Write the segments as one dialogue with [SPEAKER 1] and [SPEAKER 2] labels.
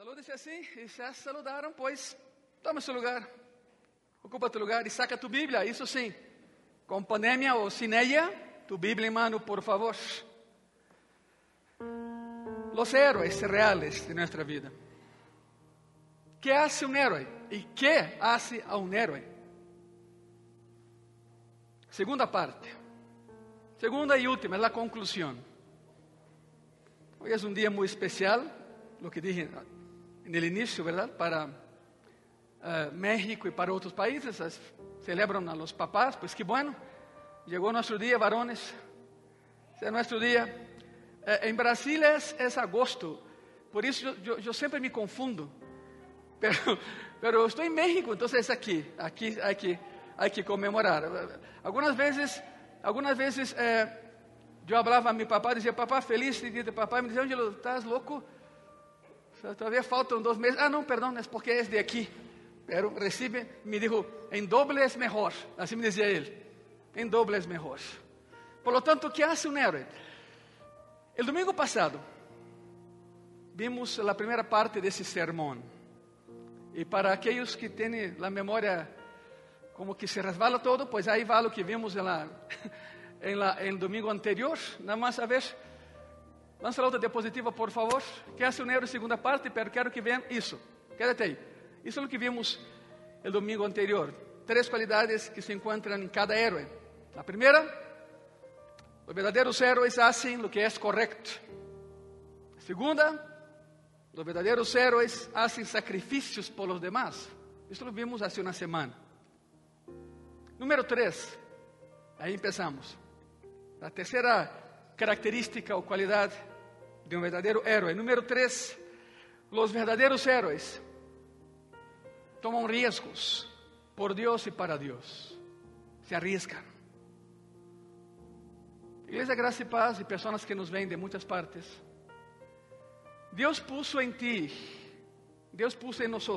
[SPEAKER 1] Salude-se assim, e já saludaram, pois toma seu lugar, ocupa tu lugar e saca tu Bíblia, isso sim, com pandemia ou sem ella, tu Bíblia em mano, por favor. Los héroes reales de nuestra vida. ¿Qué hace un héroe? ¿Y qué hace a un héroe? Segunda parte. Segunda y última, es la conclusión. Hoy es un día muy especial, lo que dije en el inicio, ¿verdad? Para uh, México y para otros países, as, celebran a los papás, pues qué bueno. Llegó nuestro día, varones. Es nuestro día. Uh, en Brasil es, es, agosto, por eso yo, yo, yo siempre me confundo. Pero, pero estoy en México, entonces es aquí, aquí hay que, hay que conmemorar. Algunas veces, algunas veces eh, yo hablaba a mi papá, decía, papá, feliz día de papá, me decía, Angelo, ¿estás loco? Todavía faltan dos meses. Ah, no, perdón, es porque es de aquí. Pero recibe, me dijo, en doble es mejor, así me decía él, en doble es mejor. Por lo tanto, ¿qué hace un héroe? El domingo pasado vimos la primera parte de ese sermón. E para aqueles que têm a memória como que se resbala todo, pues aí va lo que vimos en, la, en, la, en el domingo anterior. Nada más a ver, lança a outra diapositiva, por favor. Que hace un euro segunda parte, pero quero que vean isso. Quédate aí. Isso é o que vimos el domingo anterior. Três qualidades que se encontram em cada héroe. A primeira, os verdadeiros héroes hacen lo que é correcto. A segunda, Los verdaderos héroes hacen sacrificios por los demás. Esto lo vimos hace una semana. Número tres, ahí empezamos. La tercera característica o cualidad de un verdadero héroe. Número tres, los verdaderos héroes toman riesgos por Dios y para Dios. Se arriesgan. Iglesia Gracia y Paz y personas que nos ven de muchas partes. Deus puso em ti, Deus puso em nós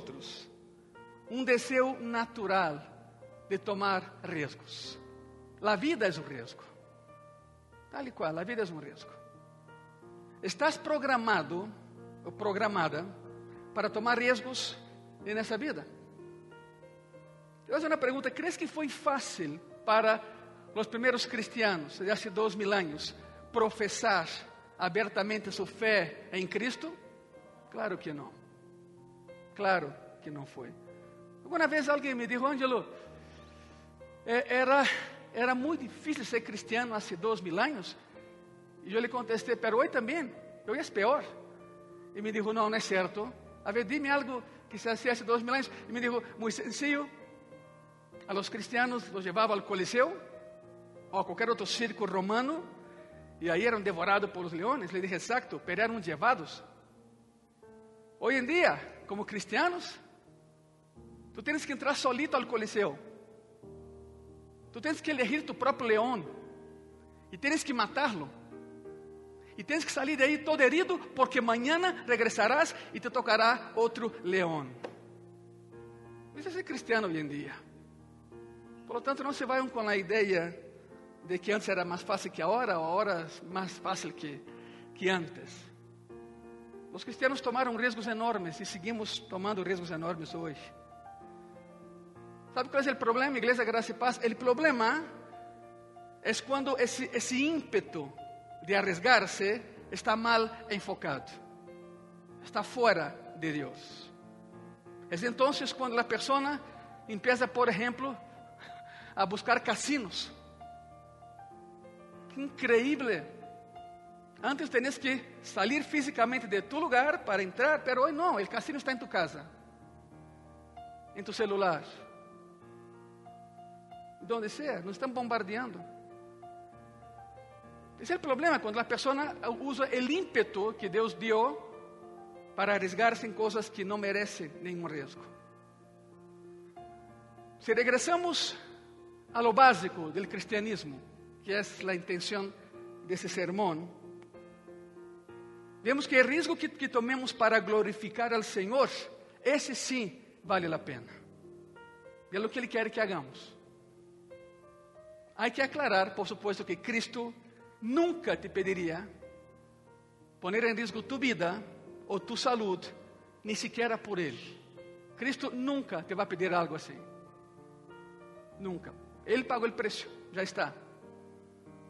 [SPEAKER 1] um desejo natural de tomar riscos. A vida é um risco. Tal e qual, a vida é um risco. Estás programado ou programada para tomar riscos nessa vida. Eu faço uma pergunta: crees que foi fácil para os primeiros cristianos de há dois mil anos professar abertamente sua fé em Cristo? Claro que não. Claro que não foi. Alguma vez alguém me disse, Ângelo, era, era muito difícil ser cristiano há dois mil anos. E eu lhe contestei, pero hoje também, hoje é pior. E me disse, não, não é certo. A ver, dime algo que se hacía hace dois mil anos. E me disse, muito sencillo. A los cristianos los llevava ao Coliseu ou a qualquer outro circo romano e aí eram devorados por os leões. Le dije, exacto, pero eram llevados. Hoje em dia, como cristianos, tu tens que entrar solito ao coliseu. Tu tens que elegir tu próprio leão. E tens que matá-lo. E tens que sair de aí todo herido, porque amanhã regressarás e te tocará outro leão. Isso é ser cristiano hoje em dia. Por lo tanto, não se vayam com a ideia de que antes era mais fácil que agora, ou agora mais fácil que, que antes. Os cristianos tomaram riscos enormes e seguimos tomando riscos enormes hoje. ¿Sabe qual é o problema, Igreja Graça e Paz? O problema é quando esse, esse ímpeto de arriesgar-se está mal enfocado, está fora de Deus. É então quando a pessoa empieza, por exemplo, a buscar casinos increíble. Antes tenías que salir físicamente de tu lugar para entrar, pero hoy no, el casino está en tu casa, en tu celular, donde sea, nos están bombardeando. Es el problema cuando la persona usa el ímpetu que Dios dio para arriesgarse en cosas que no merecen ningún riesgo. Si regresamos a lo básico del cristianismo, que é a intenção desse sermão, vemos que o risco que, que tomemos para glorificar ao Senhor, esse sim vale a pena. É o que Ele quer que hagamos. Há que aclarar, por supuesto, que Cristo nunca te pediria poner em risco tu vida ou tu saúde ni siquiera por Él. Cristo nunca te va a pedir algo así. Nunca. Él pagó el precio, ya está.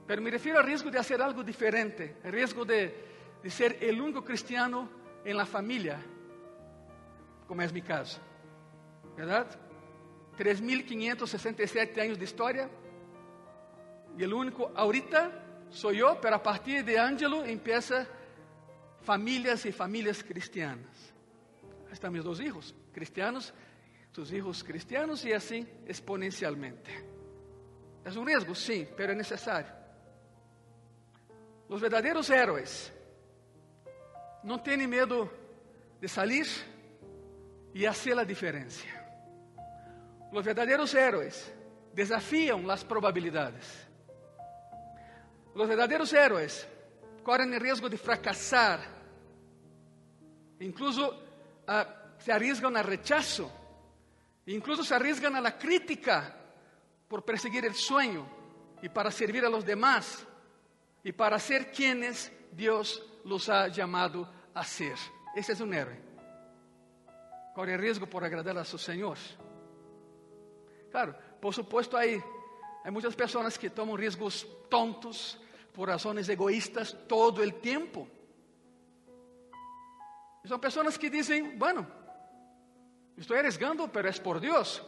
[SPEAKER 1] Pero me refiero al riesgo de hacer algo diferente, el riesgo de, de ser el único cristiano en la familia, como es mi caso. ¿Verdad? 3.567 años de historia. Y el único ahorita soy yo, pero a partir de Ángelo empieza familias y familias cristianas. Están mis dos hijos, cristianos, tus hijos cristianos y así exponencialmente. Es un riesgo, sí, pero es necesario. Los verdaderos héroes no tienen miedo de salir y hacer la diferencia. Los verdaderos héroes desafían las probabilidades. Los verdaderos héroes corren el riesgo de fracasar. Incluso uh, se arriesgan al rechazo. Incluso se arriesgan a la crítica por perseguir el sueño y para servir a los demás y para ser quienes Dios los ha llamado a ser. Ese es un héroe. Corre riesgo por agradar a su Señor. Claro, por supuesto hay muchas personas que toman riesgos tontos por razones egoístas todo el tiempo. Son personas que dicen, bueno, estoy arriesgando, pero es por Dios.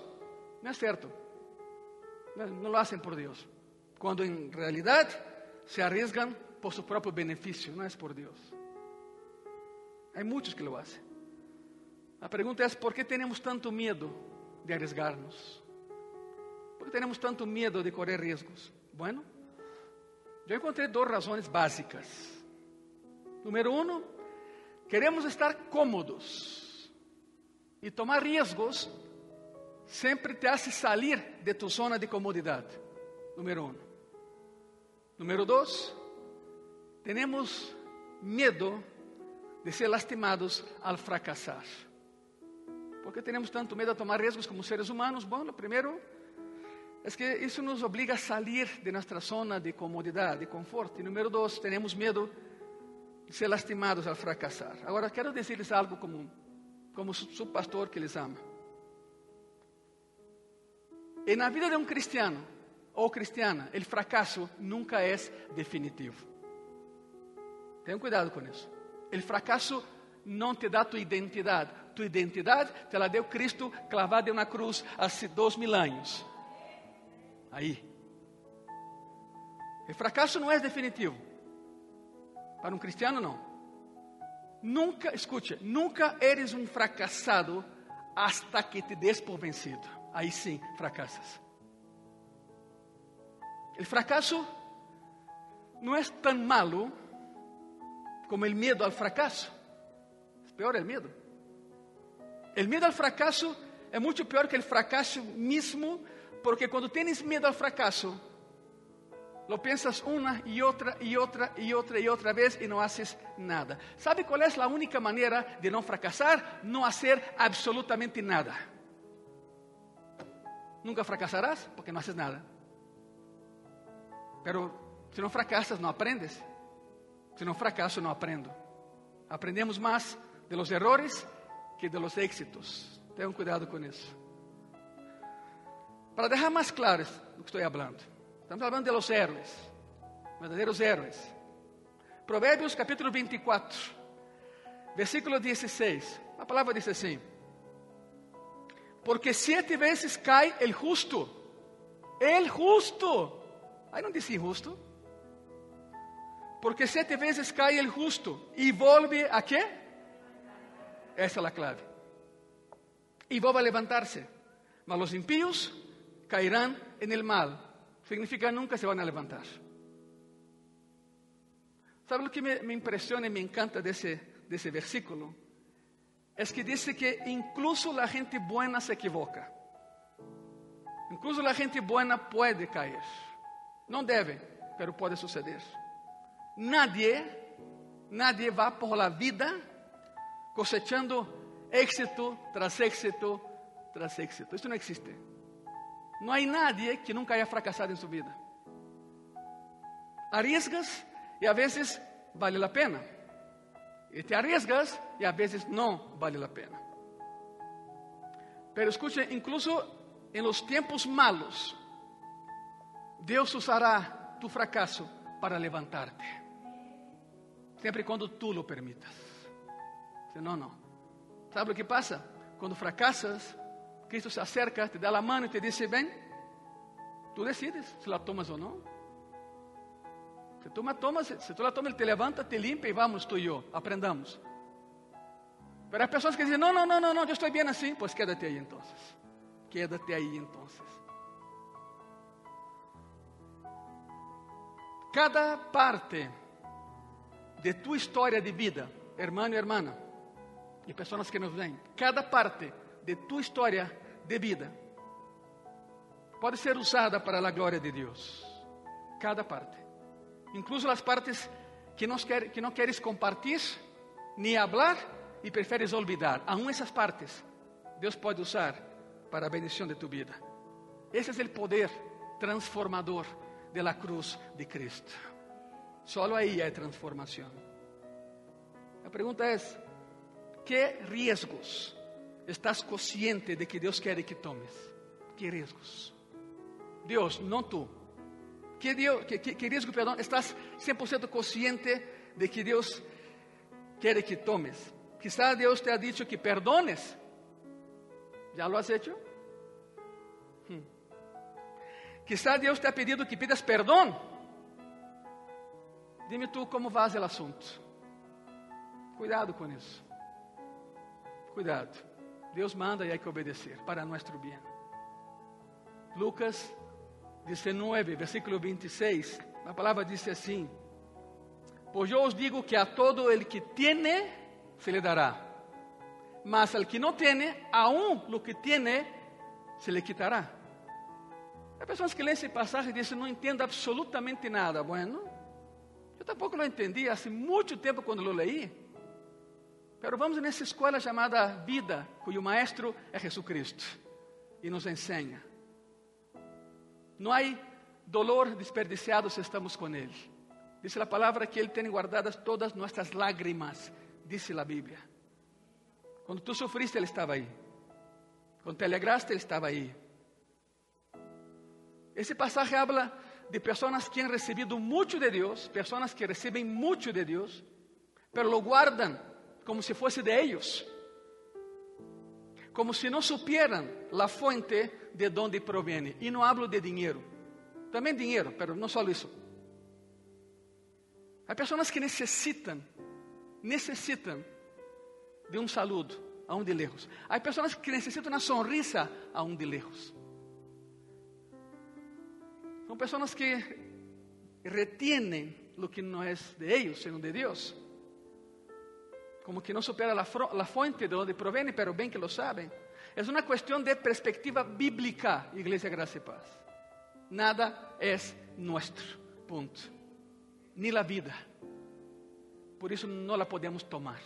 [SPEAKER 1] No es cierto. No, lo hacen por Dios. Cuando en realidad se arriesgan por su propio beneficio, no es por Dios. Hay muchos que lo hacen. La pregunta es, ¿por qué tenemos tanto miedo de arriesgarnos? ¿Por qué tenemos tanto miedo de correr riesgos? Bueno, yo encontré dos razones básicas. Número uno, queremos estar cómodos y tomar riesgos sempre te hace salir de tu zona de comodidade. Número um. Número dois, temos medo de ser lastimados al fracassar. ¿Por que temos tanto medo a tomar riesgos como seres humanos? Bom, primeiro é que isso nos obriga a salir de nossa zona de comodidade, de conforto. E número dois, temos medo de ser lastimados al fracassar. Agora, quero dizer-lhes algo como, como su pastor que les ama. En la vida de un cristiano o cristiana, el fracaso nunca es definitivo. Ten cuidado con eso. El fracaso não te dá tu identidade. Tu identidade te la deu Cristo clavado em uma cruz há dois mil anos. Aí. O fracasso não é definitivo. Para um cristiano, não. Nunca, escute, nunca eres um fracassado hasta que te des por vencido. Aí sim, fracassas. O fracasso não é tão malo como o medo ao fracasso. Peor el miedo. El miedo al fracaso es mucho peor que el fracaso mismo, porque cuando tienes miedo al fracaso, lo piensas una y otra y otra y otra y otra vez y no haces nada. ¿Sabe cuál es la única manera de no fracasar? No hacer absolutamente nada. Nunca fracasarás porque no haces nada. Pero si no fracasas, no aprendes. Si no fracaso, no aprendo. Aprendemos más de los errores que de los éxitos. Tengan cuidado con eso. Para dejar más claro lo que estoy hablando. Estamos hablando de los héroes, verdaderos héroes. Provérbios capítulo 24, versículo 16. A palavra diz assim: Porque sete vezes cai el justo, el justo. Aí não disse injusto. Porque sete vezes cai el justo e volve a quê? Esa es la clave. Y va a levantarse. Mas los impíos caerán en el mal. Significa nunca se van a levantar. ¿Sabe lo que me, me impresiona y me encanta de ese, de ese versículo? Es que dice que incluso la gente buena se equivoca. Incluso la gente buena puede caer. No debe, pero puede suceder. Nadie, nadie va por la vida cosechando éxito tras éxito tras éxito. Isso não existe. Não há nadie que nunca haya fracasado em sua vida. Arriesgas e a vezes vale a pena. Y te arriesgas y a veces no vale la pena. Pero escuche, incluso en los tiempos malos, Dios usará tu fracaso para levantarte. Siempre y cuando tú lo permitas. Si no, no. ¿Sabe lo que pasa? Cuando fracasas, Cristo se acerca, te da la mano y te dice, ven, tú decides si la tomas o no. Si tú, la tomas, si tú la tomas, Él te levanta, te limpia y vamos tú y yo, aprendamos. Pero hay personas que dicen, no, no, no, no, no, yo estoy bien así, pues quédate ahí entonces. Quédate ahí entonces. Cada parte de tu história de vida, hermano e hermana, e pessoas que nos veem, cada parte de tu história de vida pode ser usada para a glória de Deus. Cada parte. Incluso as partes que não, quer, que não queres compartilhar, nem falar e preferes olvidar. Aún essas partes, Deus pode usar para a bendição de tu vida. Esse é o poder transformador de la cruz de Cristo. Solo aí é transformação. A pergunta é: que riesgos estás consciente de que Deus quer que tomes? Que riesgos? Deus, não tu. Que, Deus, que, que, que riesgo, perdão, estás 100% consciente de que Deus quer que tomes? Quizá Deus te ha dicho que perdones. ¿Ya lo has hecho? Hmm. Quizá Deus te ha pedido que pidas perdão. Dime tu como vas o assunto. Cuidado com isso. Cuidado. Deus manda e há que obedecer para nosso bem. Lucas 19, versículo 26, a palavra diz assim: Pois eu os digo que a todo el que tiene se lhe dará, mas al que não tiene, aún lo que tiene se lhe quitará. Há pessoas que leem esse passagem e dizem: Não entendo absolutamente nada. Bueno, eu tampouco lo entendi há muito tempo quando lo leí. Pero vamos nessa escola chamada vida, cujo maestro é Jesucristo e nos ensina. Não há dolor desperdiciado se estamos com Ele. Diz a palavra que Ele tem guardadas todas nossas lágrimas, diz a Bíblia. Quando tu sofriste, Ele estava aí. Quando te alegraste, Ele estava aí. Esse passagem habla de pessoas que han recebido muito de Deus, pessoas que recebem muito de Deus, pero lo guardam como se fosse de ellos, como se não supieran la fuente de onde proviene. E não hablo de dinheiro, também dinheiro, pero não só isso. Há pessoas que necessitam, necessitam de um saludo a um de lejos. Há pessoas que necessitam uma sonrisa a um de lejos. São pessoas que retienen lo que não é de ellos, sino de Deus. Como que não supera la, la fuente de onde proviene, pero bem que lo saben. É uma questão de perspectiva bíblica, Igreja Graça e Paz. Nada é nuestro, ponto. Ni la vida. Por isso não la podemos tomar.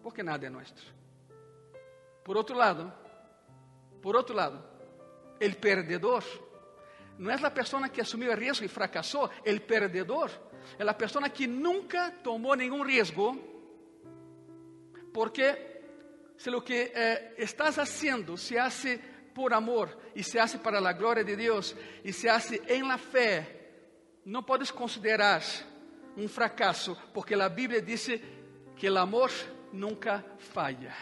[SPEAKER 1] Porque nada é nuestro. Por outro lado, por outro lado, el perdedor não é a pessoa que assumiu o risco e fracassou, el perdedor é a pessoa que nunca tomou nenhum risco, porque se lo que eh, estás haciendo se hace por amor e se hace para a glória de Deus e se hace em la fé, não podes considerar um fracasso, porque a Bíblia diz que o amor nunca falha.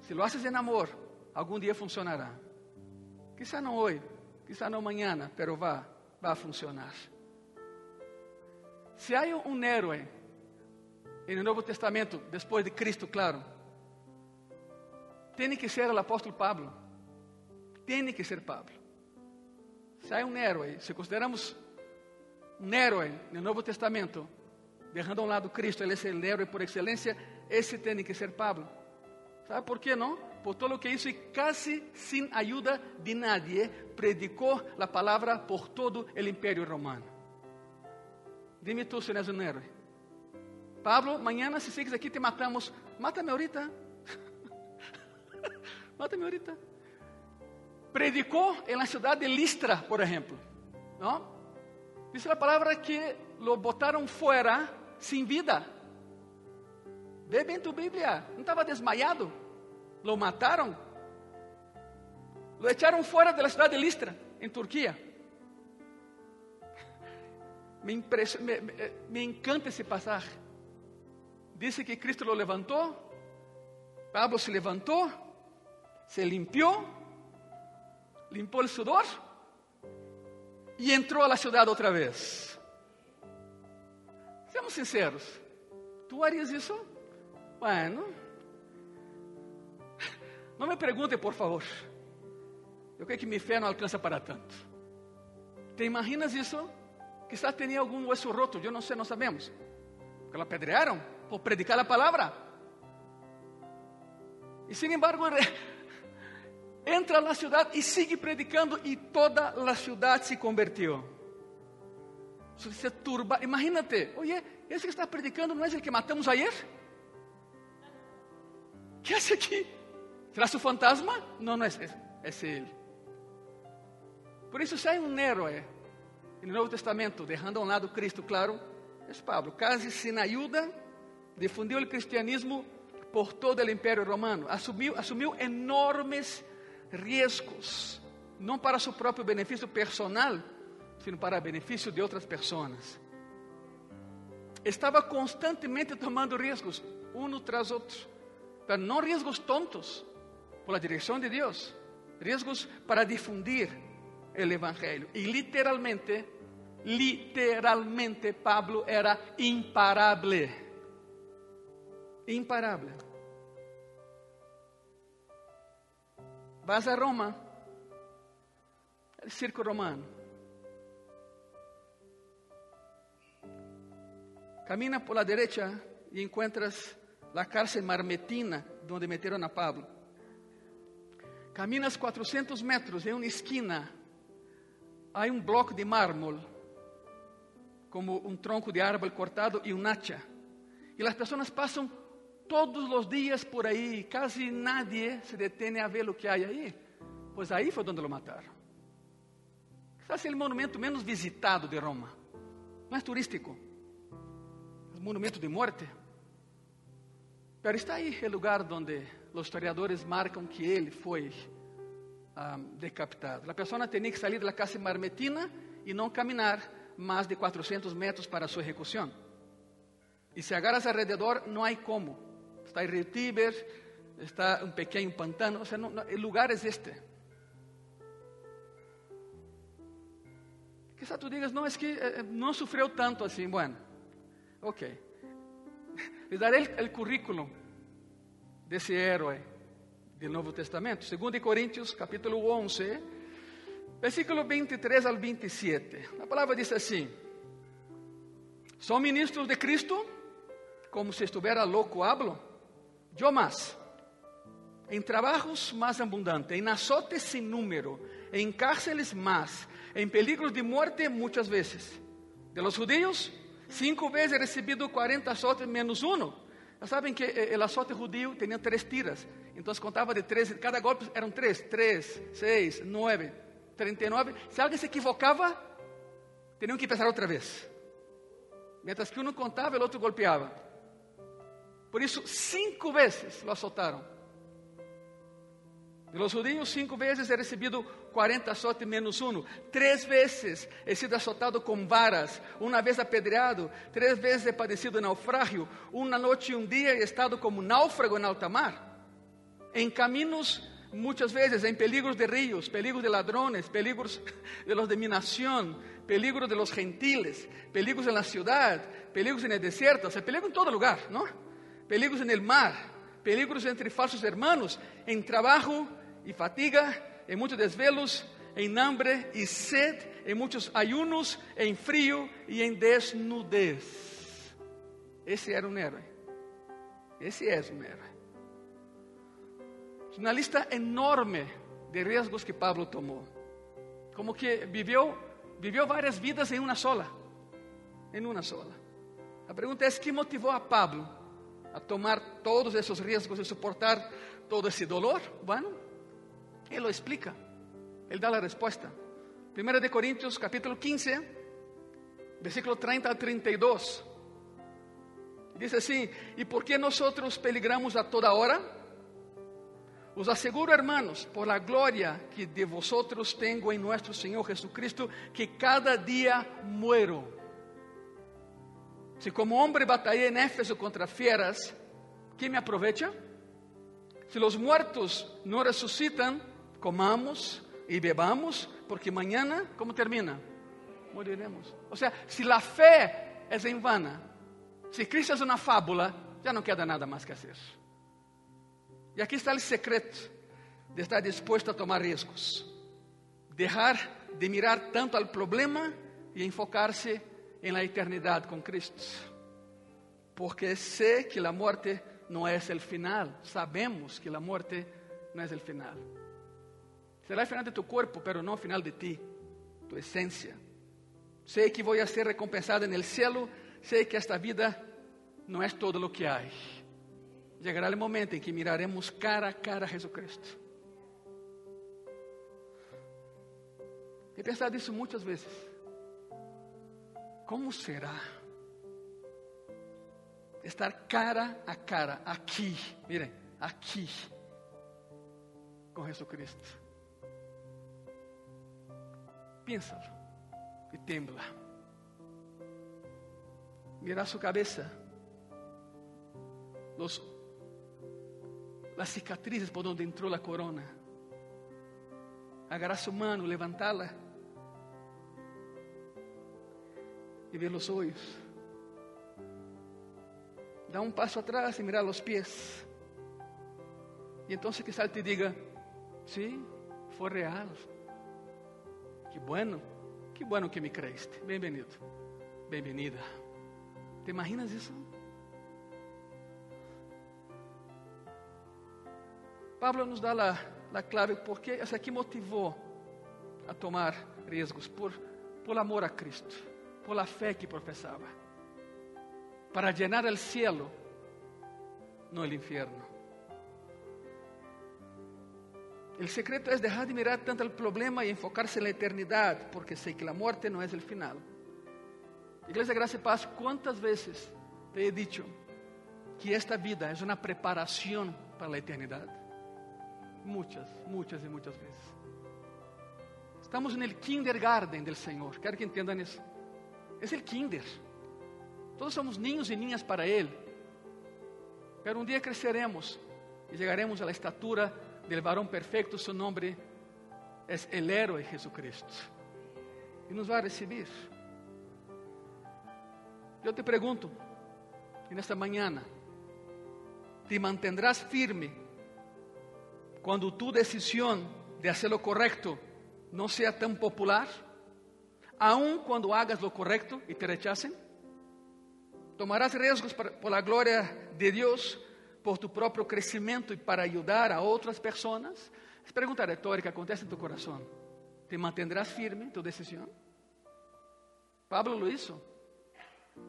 [SPEAKER 1] Se lo haces em amor, algum dia funcionará. Quizá não hoje, quizá não amanhã, pero vá, vá funcionar. Se há um héroe no Novo Testamento, depois de Cristo, claro, tem que ser o apóstolo Pablo. Tem que ser Pablo. Se há um héroe, se consideramos um héroe no Novo Testamento, deixando a um lado Cristo, ele é o héroe por excelência, esse tem que ser Pablo. ¿Sabe por quê não? Por todo o que hizo e casi sem ajuda de nadie, predicou a palavra por todo o Império Romano. Dime tu se não és um héroe. Pablo, amanhã se sigues aqui te matamos. Mátame ahorita. Mátame ahorita. Predicou em la cidade de Listra, por exemplo. Não? Diz a palavra que lo botaram fora sem vida. Ve bem tu Bíblia. Não estava desmaiado. Lo mataram. Lo echaram fora da cidade de Listra, em Turquia. Me, me, me encanta esse passagem. Diz que Cristo lo levantou, Pablo se levantou, se limpiou, limpou o sudor e entrou a la cidade outra vez. Sejamos sinceros. Tu harias isso? Bueno. Não me pergunte, por favor. Eu creio que minha fé não alcança para tanto. Te imaginas isso? Quizás tinha algum hueso roto, eu não sei, não sabemos. Porque la apedrearam por predicar a palavra. E sin embargo, entra na cidade e sigue predicando e toda a cidade se convertiu. Se turba, imagínate, oye, esse que está predicando não é o que matamos ayer? é esse aqui? Será o fantasma? Não, não é, é, é ele. Por isso, se há um héroe no Novo Testamento, deixando a um lado Cristo, claro, é Pablo. Casi sin ayuda, difundiu o cristianismo por todo o Império Romano. Assumiu, assumiu enormes riscos, não para seu próprio benefício personal, sino para benefício de outras pessoas. Estava constantemente tomando riscos, um tras outro, mas não riscos tontos, por direção de Deus, riscos para difundir o Evangelho. E literalmente, literalmente, Pablo era imparável. Imparável. Vas a Roma, el circo romano. Camina por la derecha y encuentras la cárcel marmetina donde metieron a Pablo. Caminas 400 metros en una esquina, hay un bloque de mármol, como un tronco de árbol cortado y un hacha. Y las personas pasan todos os dias por aí, quase nadie se detém a ver o que há aí, pois aí foi onde lo mataram. Quizás é o monumento menos visitado de Roma, não é turístico, é um monumento de morte. Mas está aí o lugar onde os historiadores marcam que ele foi um, decapitado. A pessoa tinha que sair da casa marmetina e não caminhar mais de 400 metros para sua execução. E se agarras alrededor, não há como está el río Tíber, está un pequeño pantano, o sea, no, no, el lugar es este. Quizá tú digas, no, es que eh, no sufrió tanto así. Bueno, ok. Daré el, el currículo de ese héroe del Nuevo Testamento. 2 Corintios, capítulo 11, versículo 23 al 27. La palabra dice así. ¿Son ministros de Cristo? Como si estuviera loco hablo. Yo más, en trabajos más abundantes, en azotes sin número, en cárceles más, en peligros de muerte muchas veces. De los judíos, cinco veces he recibido 40 azotes menos uno. Ya saben que eh, el azote judío tenía tres tiras, entonces contaba de tres, cada golpe eran tres, tres, seis, nueve, treinta y nueve. Si alguien se equivocaba, tenían que empezar otra vez. Mientras que uno contaba, el otro golpeaba. Por isso, cinco vezes lo azotaram. De los judíos, cinco vezes he recebido 40 azotes menos uno. Três vezes he sido azotado com varas. Uma vez apedreado. Três vezes he padecido naufrágio. Uma noite e um dia he estado como náufrago em alta mar. Em caminhos, muitas vezes, em peligros de rios, peligros de ladrones, peligros de los de mi nación, peligros de los gentiles, peligros en la ciudad, peligros en el desierto, o sea, peligro en todo lugar, ¿no? Peligros en el mar, peligros entre falsos hermanos, en trabajo y fatiga, en muchos desvelos, en hambre y sed, en muchos ayunos, en frío y en desnudez. Ese era un héroe. Ese es un héroe. Es una lista enorme de riesgos que Pablo tomó. Como que vivió, vivió varias vidas en una sola. En una sola. La pregunta es, ¿qué motivó a Pablo a tomar todos esses riscos e suportar todo esse dolor? Bueno, Ele lo explica. Ele dá a resposta. 1 de Coríntios, capítulo 15, versículo 30 a 32. Dice así, ¿y por qué nosotros peligramos a toda hora? Os aseguro, hermanos, por la gloria que de vosotros tengo en nuestro Señor Jesucristo, que cada día muero. Si como hombre batallé en Éfeso contra fieras, ¿qué me aprovecha? Si los muertos no resucitan, comamos y bebamos, porque mañana, ¿cómo termina? Moriremos. O sea, si la fe es en vana, si Cristo es una fábula, ya no queda nada más que hacer. E aqui está o secreto de estar disposto a tomar riscos. Dejar de mirar tanto al problema e enfocar-se em la eternidade com Cristo. Porque sé que a morte não é o final. Sabemos que a morte não é o final. Será o final de tu corpo, pero não o final de ti, tu essência. Sei que vou ser recompensado no cielo. Sei que esta vida não é todo o que há. Llegará o momento em que miraremos cara a cara a Jesucristo. He pensado isso muitas vezes. Como será estar cara a cara aqui, miren, aqui, com Jesucristo? Piénsalo e tembla. Mira sua cabeça, los las cicatrices por donde entró la corona. Agarrar su mano, levantarla y ver los hoyos. Da un paso atrás y mirar los pies. Y entonces quizás te diga, sí, fue real. Qué bueno, qué bueno que me creíste. Bienvenido, bienvenida. ¿Te imaginas eso? Pablo nos dá a, clave porque essa aqui motivou a tomar riscos por, por amor a Cristo, por la fé que professava, para llenar el cielo, no el infierno. El secreto es dejar de mirar tanto el problema y enfocarse en la eternidad, porque sé que la muerte no es el final. Iglesia Gracia y Paz, ¿cuántas veces te he dicho que esta vida es una preparación para la eternidad? Muchas, muchas y muchas veces. Estamos en el kindergarten del Señor. Quero que entendam isso. É o kinder. Todos somos niños e niñas para Ele. Pero um dia cresceremos e chegaremos à estatura del varão perfeito. Seu nome é el héroe Jesucristo. E nos vai receber. Eu te pergunto, nesta manhã, ¿te mantendrás firme cuando tu decisión de hacer lo correcto no sea tan popular, aun cuando hagas lo correcto y te rechacen? ¿Tomarás riesgos por la gloria de Dios, por tu propio crecimiento y para ayudar a otras personas? Es pregunta retórica, acontece en tu corazón. ¿Te mantendrás firme en tu decisión? Pablo lo hizo.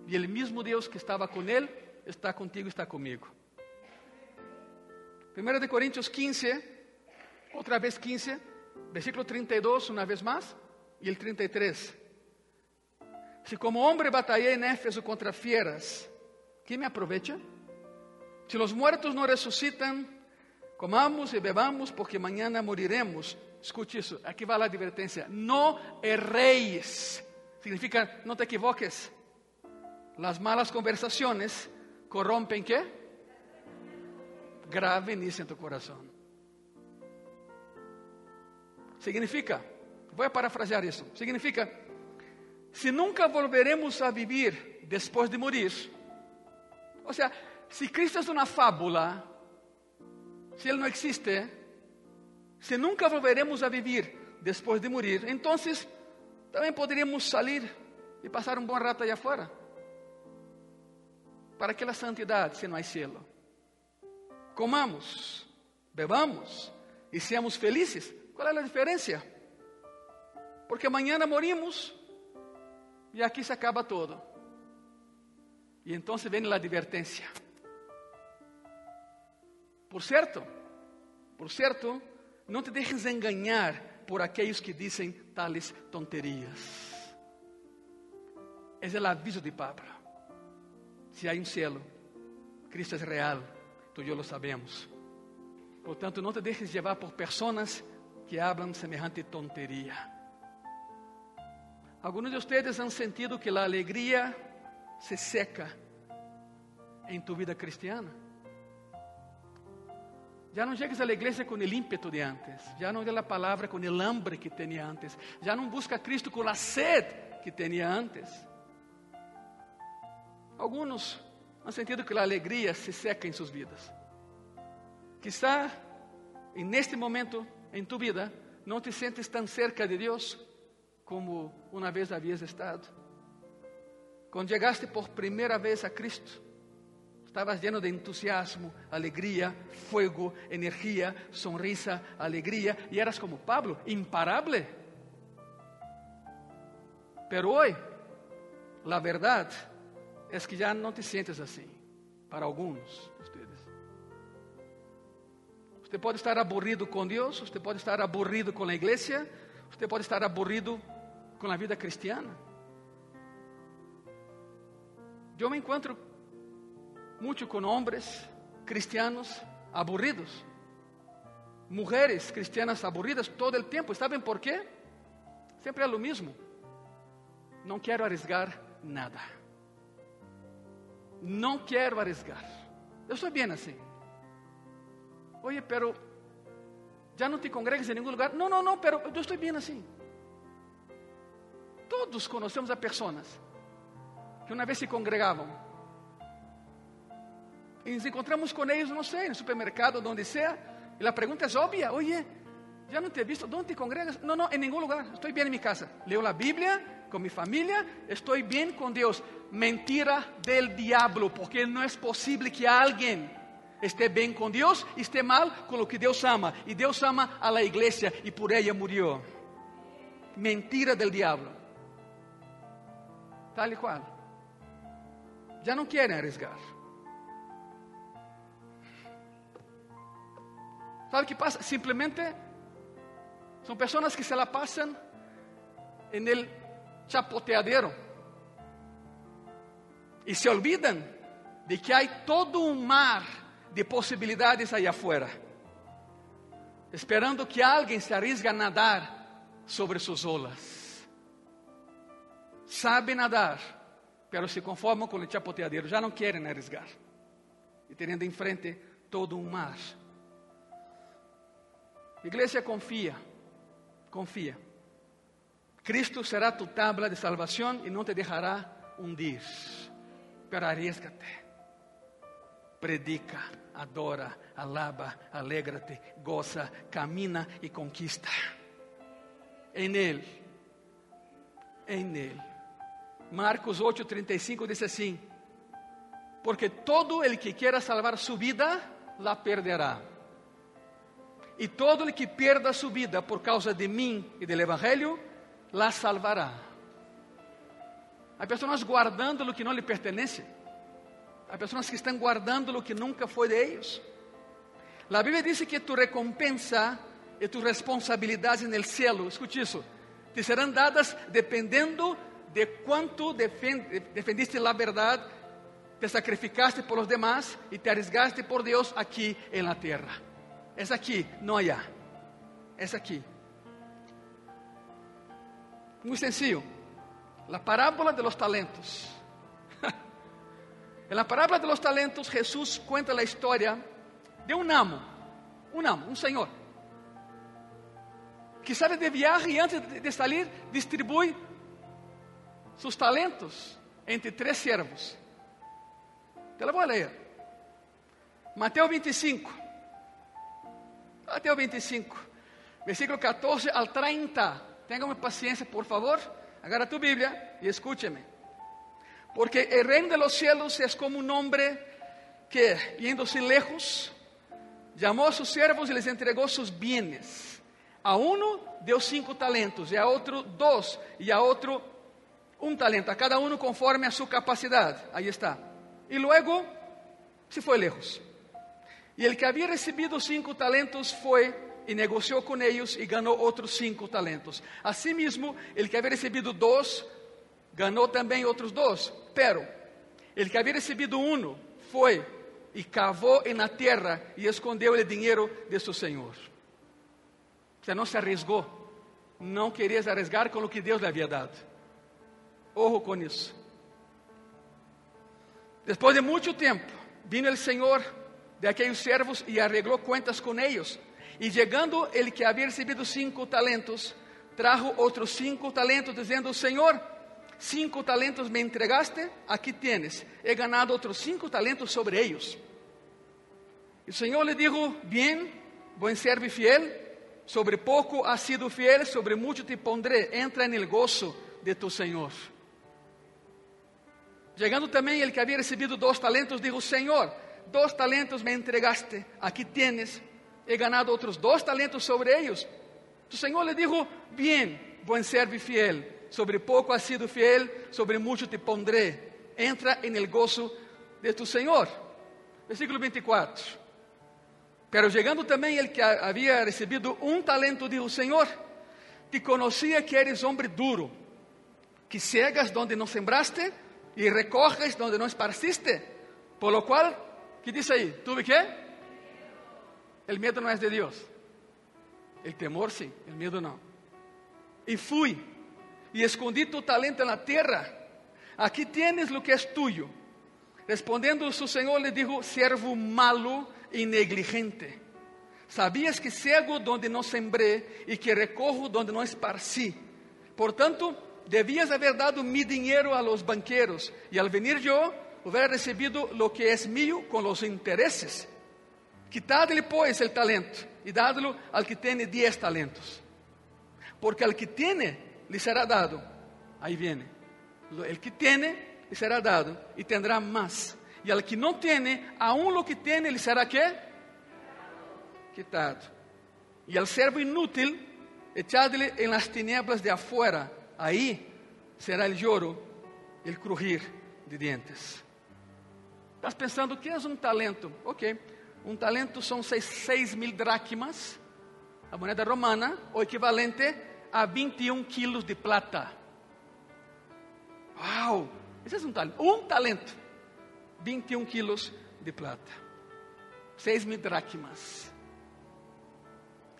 [SPEAKER 1] Y el mismo Dios que estaba con él está contigo, está conmigo. 1 de Coríntios 15, outra vez 15, versículo 32, uma vez mais, e o 33. Se como homem batalhei em Éfeso contra fieras, que me aprovecha? Se os muertos não ressuscitam, comamos e bebamos, porque amanhã moriremos. Escute isso, aqui vai a advertência. Não erreis. Significa, não te equivoques. Las malas conversações corrompem quê? grave nisso em tu coração. Significa, vou parafrasear isso. Significa, se nunca volveremos a vivir depois de morir, ou seja, se Cristo é uma fábula, se Ele não existe, se nunca volveremos a vivir depois de morir, então também poderíamos sair e passar um bom rato aí fora. Para aquela santidade se não há cielo? comamos, bebamos e seamos felizes. Qual é a diferença? Porque amanhã morimos e aqui se acaba todo. E então vem a advertência. Por certo, por certo, não te deixes enganar por aqueles que dizem tales tonterias. É o aviso de Pablo. Se há um cielo, Cristo es real, tú y yo lo sabemos. Por lo tanto, no te dejes llevar por personas que hablan semejante tontería. Algunos de ustedes han sentido que la alegría se seca en tu vida cristiana. Já não chegas à igreja com o ímpeto de antes. Já não lê a palavra com o hambre que tinha antes. Já não busca a Cristo com a sede que tinha antes. Alguns han sentido que a alegria se seca em suas vidas. Quizá, neste momento em tu vida, não te sientes tão cerca de Deus como uma vez havias estado. Quando chegaste por primeira vez a Cristo, Estabas lleno de entusiasmo, alegría, fuego, energía, sonrisa, alegría, y eras como Pablo, imparable. Pero hoy, la verdad es que ya no te sientes así, para algunos de ustedes. Usted puede estar aburrido con Dios, usted puede estar aburrido con la iglesia, usted puede estar aburrido con la vida cristiana. Yo me encuentro muito com homens cristianos aburridos, mulheres cristianas aburridas todo o tempo. ¿Saben por quê? Sempre é o mesmo. Não quero arriesgar nada. Não quero arriesgar. Eu sou bem assim. Oye, pero já não te congregas em nenhum lugar? Não, não, não, pero eu estou bem assim. Todos conhecemos a pessoas que uma vez se congregavam e nos encontramos com eles, não sei, no supermercado, onde seja. E a pergunta é óbvia: Oye, já não te he visto? Onde te congregas? Não, não, em nenhum lugar. Estou bem em minha casa. Leo a Bíblia com minha família. Estou bem com Deus. Mentira del diablo, porque não é possível que alguém esté bem com Deus esté mal com o que Deus ama. E Deus ama a la igreja e por ela murió. Mentira del diablo. Tal e qual. Já não querem arriesgar. ¿Sabe qué pasa? Simplemente son personas que se la pasan en el chapoteadero y se olvidan de que hay todo un mar de posibilidades allá afuera, esperando que alguien se arriesgue a nadar sobre sus olas. Saben nadar, pero se conformam com o chapoteadero, já não querem arriesgar. E tendo em frente todo um mar. Iglesia, confía, confía. Cristo será tu tabla de salvación y no te dejará hundir. Pero arriesgate. Predica, adora, alaba, alégrate, goza, camina y conquista. En Él, en Él. Marcos 8:35 dice así, porque todo el que quiera salvar su vida, la perderá e todo o que perda sua vida por causa de mim e do Evangelho, la salvará. Há pessoas guardando o que não lhe pertence. Há pessoas que estão guardando o que nunca foi de eles. A Bíblia diz que tu recompensa e tu responsabilidade no céu, escute isso, te serão dadas dependendo de quanto defendiste a verdade, te sacrificaste por os demás e te arriesgaste por Deus aqui em la terra. Es aquí, no allá. Es aquí. Muy sencillo. La parábola de los talentos. en la parábola de los talentos, Jesús cuenta la historia de un amo, un amo, un señor, que sale de viaje y antes de salir distribuye sus talentos entre tres siervos. Te la voy a leer. Mateo 25. até o 25, versículo 14 al 30. Tenha paciência, por favor. Agarra tu e escúcheme. Porque el reino de los cielos es como un hombre que, yéndose lejos, llamó a sus siervos y les entregó sus bienes. A uno deu cinco talentos, e a outro dois, e a outro um talento, a cada um conforme a sua capacidade. Aí está. E logo se foi lejos. E ele que havia recebido cinco talentos foi e negociou com eles e ganhou outros cinco talentos. Asimismo, ele que havia recebido dois, ganhou também outros dois. Pero, ele que havia recebido um, foi y cavó en la tierra y escondió el dinero de su señor. O sea, no se arriesgó. No quería arriesgar con lo que Dios le había dado. Ojo con eso. Después de mucho tiempo, vino el Señor de aquellos siervos y arregló cuentas con ellos. Y llegando el que había recibido cinco talentos, trajo otros cinco talentos, diciendo, Señor, cinco talentos me entregaste, aquí tienes, he ganado otros cinco talentos sobre ellos. El Señor le dijo, bien, buen siervo y fiel, sobre poco has sido fiel, sobre mucho te pondré, entra en el gozo de tu Señor. Llegando también el que había recibido dos talentos, dijo, Señor, dos talentos me entregaste, aquí tienes, he ganado otros dos talentos sobre ellos. Tu Señor le dijo, bien, buen siervo y fiel, sobre poco has sido fiel, sobre mucho te pondré, entra en el gozo de tu Señor. Versículo 24. Pero llegando también el que había recibido un talento, dijo, Señor, te conocía que eres hombre duro, que ciegas donde no sembraste y recoges donde no esparciste. Por lo cual, ¿qué dice ahí? ¿Tuve qué? El miedo no es de Dios. El temor sí, el miedo no. Y fui y escondí tu talento en la tierra. Aquí tienes lo que es tuyo. Respondiendo su Señor le dijo, siervo malo y negligente. Sabías que ciego donde no sembré y que recojo donde no esparcí. Por tanto, debías haber dado mi dinero a los banqueros y al venir yo hubiera recibido lo que es mío con los intereses. Quitadle pues el talento y dadlo al que tiene diez talentos. Porque al que tiene le será dado. Ahí viene. El que tiene le será dado y tendrá más. Y al que no tiene, aún lo que tiene le será qué? Quitado. Y al servo inútil, echadle en las tinieblas de afuera. Ahí será el lloro, el crujir de dientes. Estás pensando, que é um talento? Ok, um talento são seis, seis mil dracmas, a moeda romana, o equivalente a 21 quilos de plata. Uau! Esse é um talento. Um talento. 21 quilos de plata. 6 mil dracmas.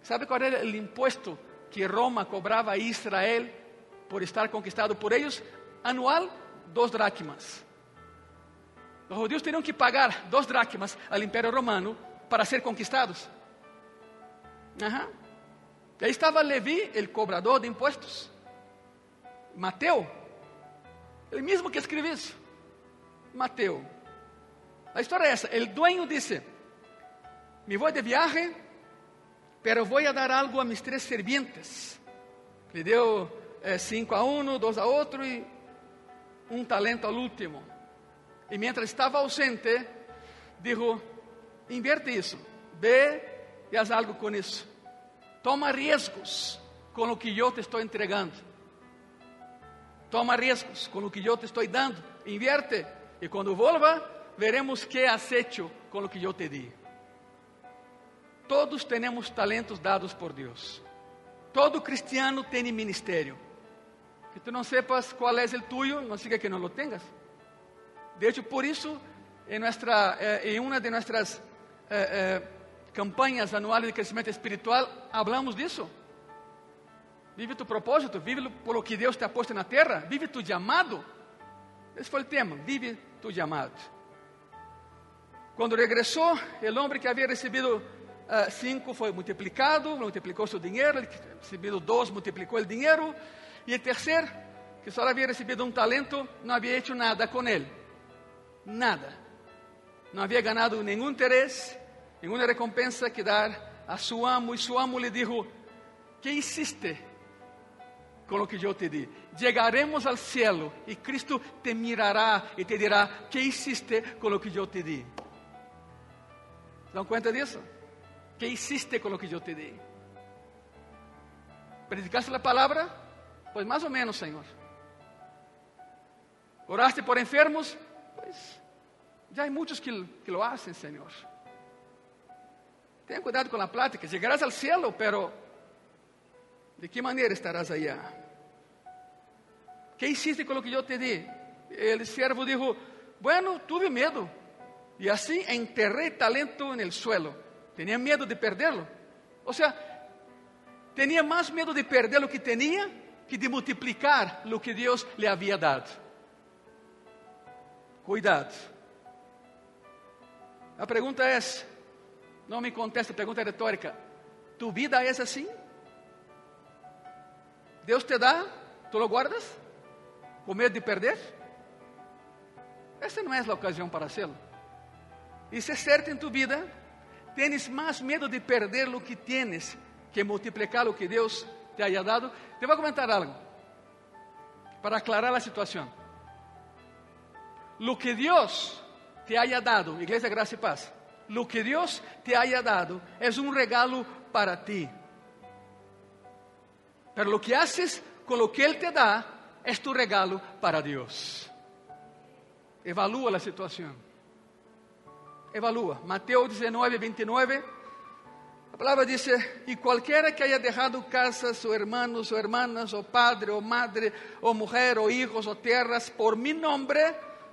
[SPEAKER 1] ¿Sabe qual era o imposto que Roma cobrava a Israel por estar conquistado por eles? Anual, dos dracmas. Os judeus teriam que pagar dos dracmas ao Império Romano para ser conquistados. Aham. Aí estava Levi, o cobrador de impostos. Mateu, ele mesmo que escreveu isso. Mateu. A história é essa: o dueño disse: Me vou de viagem, pero vou a dar algo a mis três servientes. Le deu eh, cinco a um, dois a outro e um talento ao último. E mientras estava ausente, dijo: Invierte isso, ve e haz algo com isso. Toma riesgos com o que eu te estou entregando. Toma riesgos com o que eu te estou dando. Invierte. E quando volva, veremos que has hecho com o que eu te di. Todos temos talentos dados por Deus. Todo cristiano tem ministério. Que tu não sepas qual é o tuyo, não significa que não lo tengas. De hecho, por isso, em, nuestra, eh, de nossas eh, eh, campanhas anuais de crescimento espiritual, hablamos disso. Vive tu propósito, vive por lo que Deus te ha na terra, vive tu chamado. Esse foi o tema, vive tu chamado. Quando regressou, o homem que havia recebido uh, cinco foi multiplicado, multiplicou seu dinheiro, recebido dois, multiplicou o dinheiro, e o terceiro, que só havia recebido um talento, não havia feito nada com ele. Nada. Não havia ganado nenhum interesse, nenhuma recompensa que dar a seu amo, e seu amo lhe disse: Que hiciste com o que eu te di? Chegaremos ao cielo e Cristo te mirará e te dirá: Que hiciste com o que eu te di? ¿Dão conta disso? Que hiciste com o que eu te di? ¿Predicaste a palavra? Pois mais ou menos, Senhor. ¿Oraste por enfermos? Pues ya hay muchos que, que lo hacen, Señor. Ten cuidado con la plática. Llegarás al cielo, pero ¿de qué manera estarás allá? ¿Qué hiciste con lo que yo te di? El siervo dijo, bueno, tuve miedo. Y así enterré talento en el suelo. Tenía miedo de perderlo. O sea, tenía más miedo de perder lo que tenía que de multiplicar lo que Dios le había dado. Cuidado. A pergunta é: não me contesta, pergunta retórica. ¿Tu vida é assim? Deus te dá, tu lo guardas? Com medo de perder? Essa não é a ocasião para hacerlo. E se é certo em tu vida, tens mais medo de perder o que tienes que multiplicar o que Deus te haya dado. Te vou comentar algo para aclarar a situação. Lo que Deus te haya dado, Iglesia Gracia y Paz, lo que Dios te haya dado es un regalo para ti. Pero lo que haces con lo que Él te da es tu regalo para Dios. Evalúa la situación. Evalúa. Mateo 19, 29. La palabra dice, y cualquiera que haya dejado casas o hermanos o hermanas o padre o madre o mujer o hijos o tierras por mi nombre,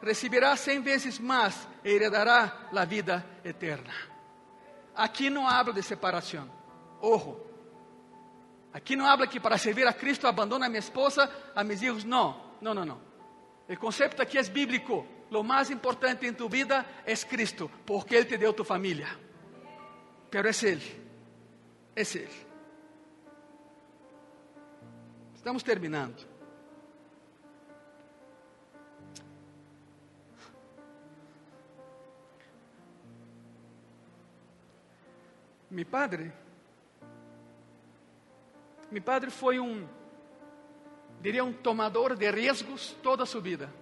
[SPEAKER 1] recibirá cem vezes mais e heredará a vida eterna. Aqui não habla de separação. Ojo. Aqui não habla que para servir a Cristo abandono a minha esposa, a meus filhos. Não, não, não, não. O conceito aqui é bíblico. Lo mais importante em tu vida é Cristo, porque Ele te deu tu família. Pero é Ele. É Ele. Estamos terminando. Mi padre, mi padre foi um, diria, um tomador de riesgos toda a sua vida.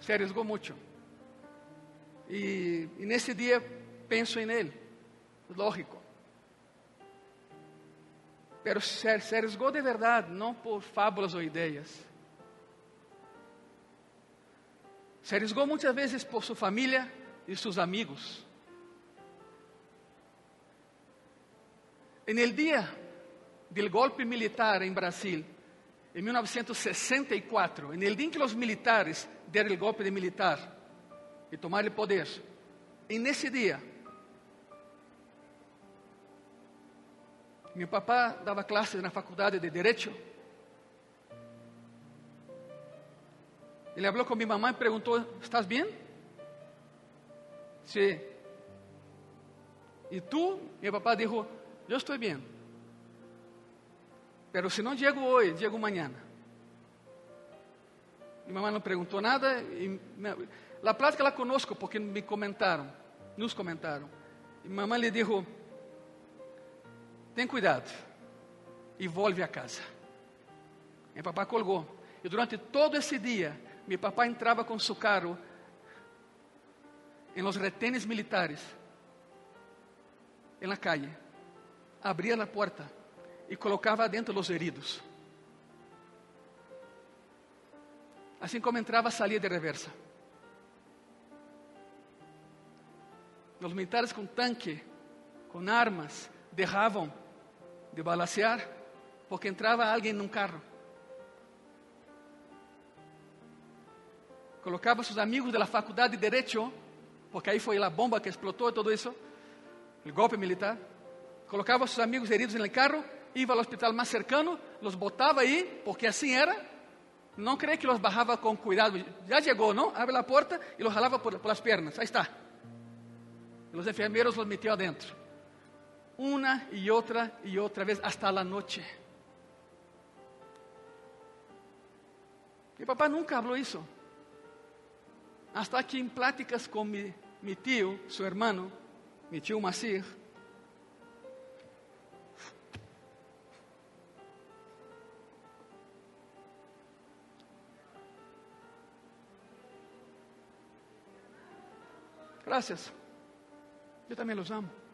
[SPEAKER 1] Se arriesgou muito. E, e nesse dia penso em ele, lógico. Pero se, se arriesgou de verdade, não por fábulas ou ideias. Se arriesgou muitas vezes por sua família e seus amigos. En el día del golpe militar en Brasil, en 1964, en el día en que los militares dieron el golpe de militar y tomaron el poder, en ese día, mi papá daba clases en la facultad de Derecho. Ele habló con mi mamá y preguntó, ¿estás bien? Sí. ¿Y tú? Mi papá dijo, eu estou bem. Pero se não llego hoje, llego mañana. Mi mamá não perguntou nada. Me, la plática la conozco porque me comentaram, nos comentaram. E mamãe lhe disse: Tem cuidado e volve a casa. Meu papai colgou. E durante todo esse dia, meu papai entrava com seu carro em los retenes militares, em la calle abria a porta e colocava dentro os heridos. Assim como entrava, saía de reversa. Os militares com tanque, com armas, deixavam de balancear porque entrava alguém num carro. Colocava seus amigos da faculdade de Direito, porque aí foi a bomba que explotou todo isso, o golpe militar colocava seus amigos heridos no carro, ia ao hospital mais cercano, los botava aí, porque assim era. Não creio que los bajava com cuidado. Já chegou, não? Abre a porta e los jalava por, por las pernas. Aí está. Os enfermeiros los metiam adentro. Uma e outra e outra vez, hasta a noite. Mi papá nunca falou isso. Hasta que em pláticas com mi, mi tio, seu irmão, mi tio Macir, Gracias. Eu também los amo.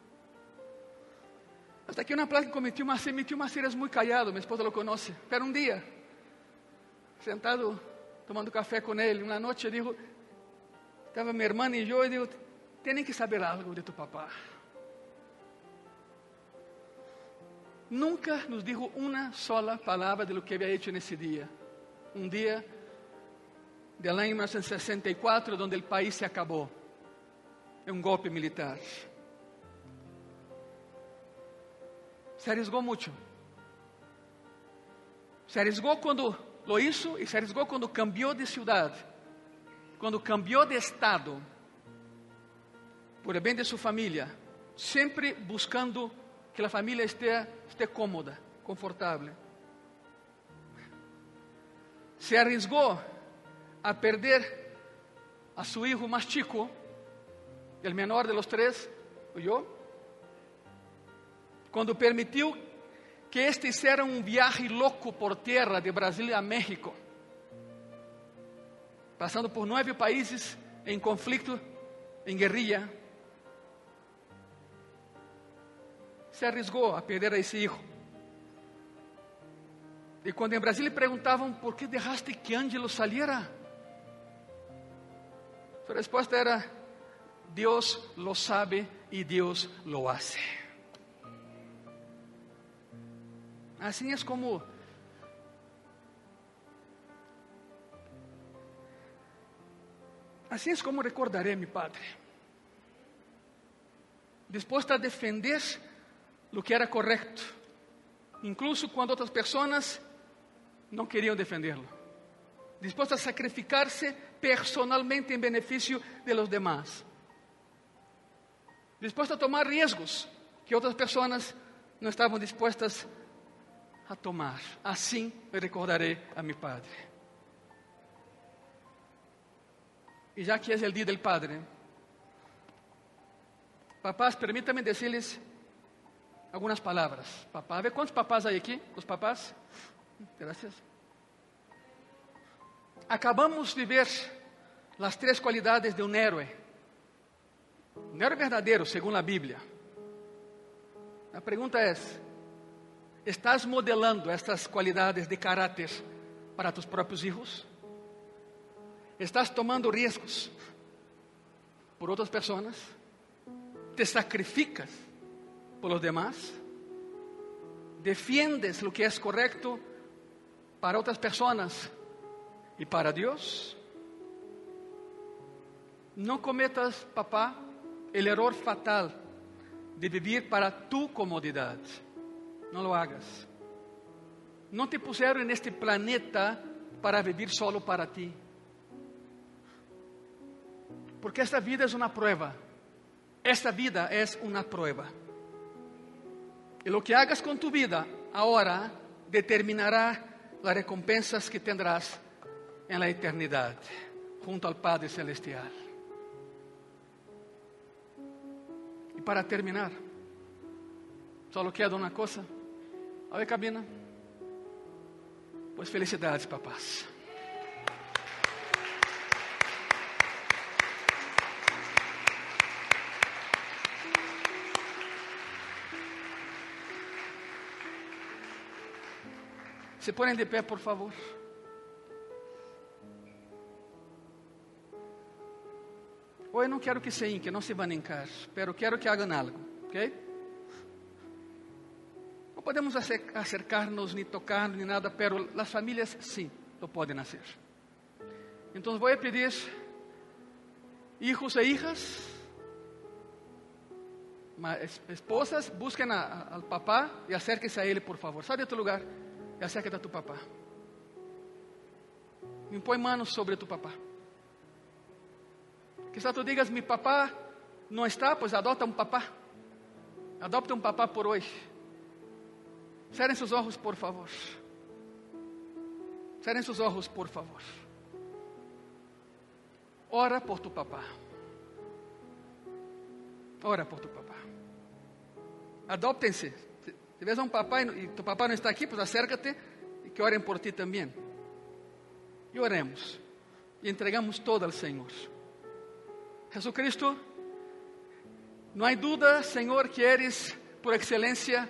[SPEAKER 1] Hasta que uma plática com mi tio Macir, mi tio Macir é muito callado, minha esposa lo conoce. Pero um dia, sentado tomando café com ele, uma noite, digo, estava minha irmã e eu, e digo, tem que saber algo de tu papá. Nunca nos dijo uma sola palavra de lo que havia hecho nesse dia. Um dia de año 1964, onde o país se acabou em um golpe militar. Se arriesgou muito. Se arriesgou quando lo hizo e se arriesgou quando cambiou de cidade, quando cambiou de estado, por bem de sua família, sempre buscando que a família esteja, esteja cómoda, confortável. Se arriesgou a perder a seu hijo mais chico, el menor de los três, eu, quando permitiu que este hiciera um viaje louco por tierra de Brasília a México, passando por nove países em conflito, em guerrilha, se arriesgou a perder a esse hijo. E quando em Brasília perguntavam por que deixaste que Ângelo saliera, sua resposta era: Deus lo sabe e Deus lo hace. Assim é como Assim é como recordaré a mi Padre. Disposto a defender o que era correto, incluso quando outras pessoas não queriam defendê-lo. Disposto a sacrificar-se personalmente em benefício de los demás. Disposto a tomar riesgos que outras pessoas não estavam dispostas a tomar. Assim recordaré a mi Padre. E já que é o dia del Padre, papás, permítame decirles algumas palavras. Papá, a ver papás há aqui? Os papás? Graças. Acabamos de ver as três qualidades de um héroe. Um héroe verdadeiro, segundo a Bíblia. A pergunta é: ¿estás modelando estas qualidades de caráter para tus próprios hijos? ¿Estás tomando riscos por outras pessoas? ¿Te sacrificas por los demás? ¿Defiendes lo que es correcto para outras pessoas e para Deus? Não cometas, papá, o erro fatal de vivir para tu comodidade. Não lo hagas. Não te puseram neste planeta para vivir solo para ti. Porque esta vida é uma prueba. Esta vida é uma prueba. E lo que hagas com tu vida agora determinará as recompensas que tendrás en la eternidade, junto al Padre Celestial. E para terminar, só queda uma coisa. Ver, cabina. Pois felicidades, papás. Se põem de pé, por favor. Hoje não quero que se hinquem, não se vão encar, pero quero que hagam algo, ok? Podemos acercar-nos, nem tocar, nem nada, pero as famílias sim, lo podem fazer. Então vou pedir, hijos e hijas, esposas, busquem ao papá e acérquense a ele, por favor. Sai de tu lugar e acércate a tu papá. Impõe manos sobre tu papá. Quizá tu digas, mi papá não está, pois adota um papá. Adopta um papá por hoje. Cerrem seus olhos, por favor. Cerrem seus olhos, por favor. Ora por tu papá. Ora por tu papá. Adoptem-se se vês um papai e tu papai não está aqui, pues acércate e que orem por ti também. E oremos e entregamos todo ao Senhor. Jesucristo, não há dúvida, Senhor, que eres por excelência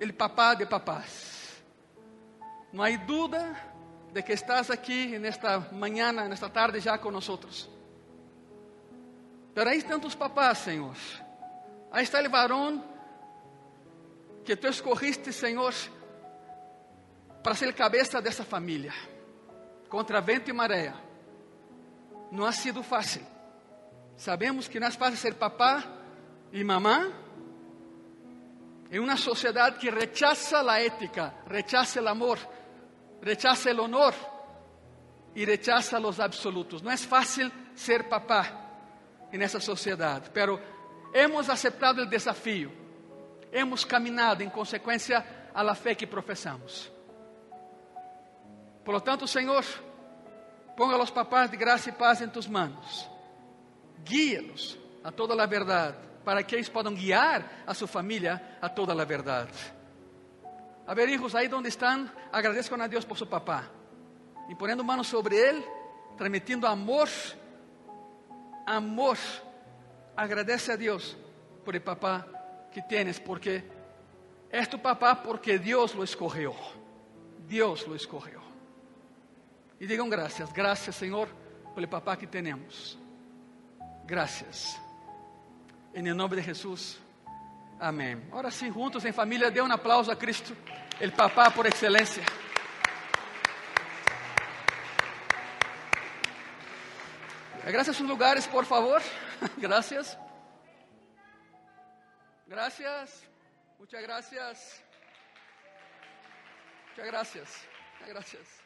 [SPEAKER 1] o papá de papás. Não há dúvida de que estás aqui nesta manhã, nesta tarde já com nós. Pero aí estão tus papás, Senhor. Aí está o varão que tu escorriste, Senhor, para ser cabeça dessa família, contra vento e maré. Não ha sido fácil, Sabemos que não é fácil ser papá e mamá em uma sociedade que rechaza a ética, rechaza o amor, rechaza o honor e rechaza os absolutos. Não é fácil ser papá nessa sociedade, pero hemos aceptado o desafio, hemos caminhado em consequência a la fé que professamos. Por lo tanto, Senhor, ponga os papás de graça e paz em tus manos, guíe-los a toda a verdade, para que eles possam guiar a sua família a toda a verdade. A ver, hijos, aí onde estão, agradezcan a Deus por seu papá, e ponendo manos sobre ele, transmitindo amor, amor. Agradece a Deus por el papá que tienes, porque es tu papá porque Dios lo escogió. Dios lo escogió. E digam graças, graças Senhor, pelo papá que temos. Graças. Em nome de Jesus. Amém. Ora sim, juntos em família, dê um aplauso a Cristo, el papá por excelência. Gracias a sus lugares, por favor. Gracias. Gracias. Muchas gracias. Muchas gracias. Muchas gracias.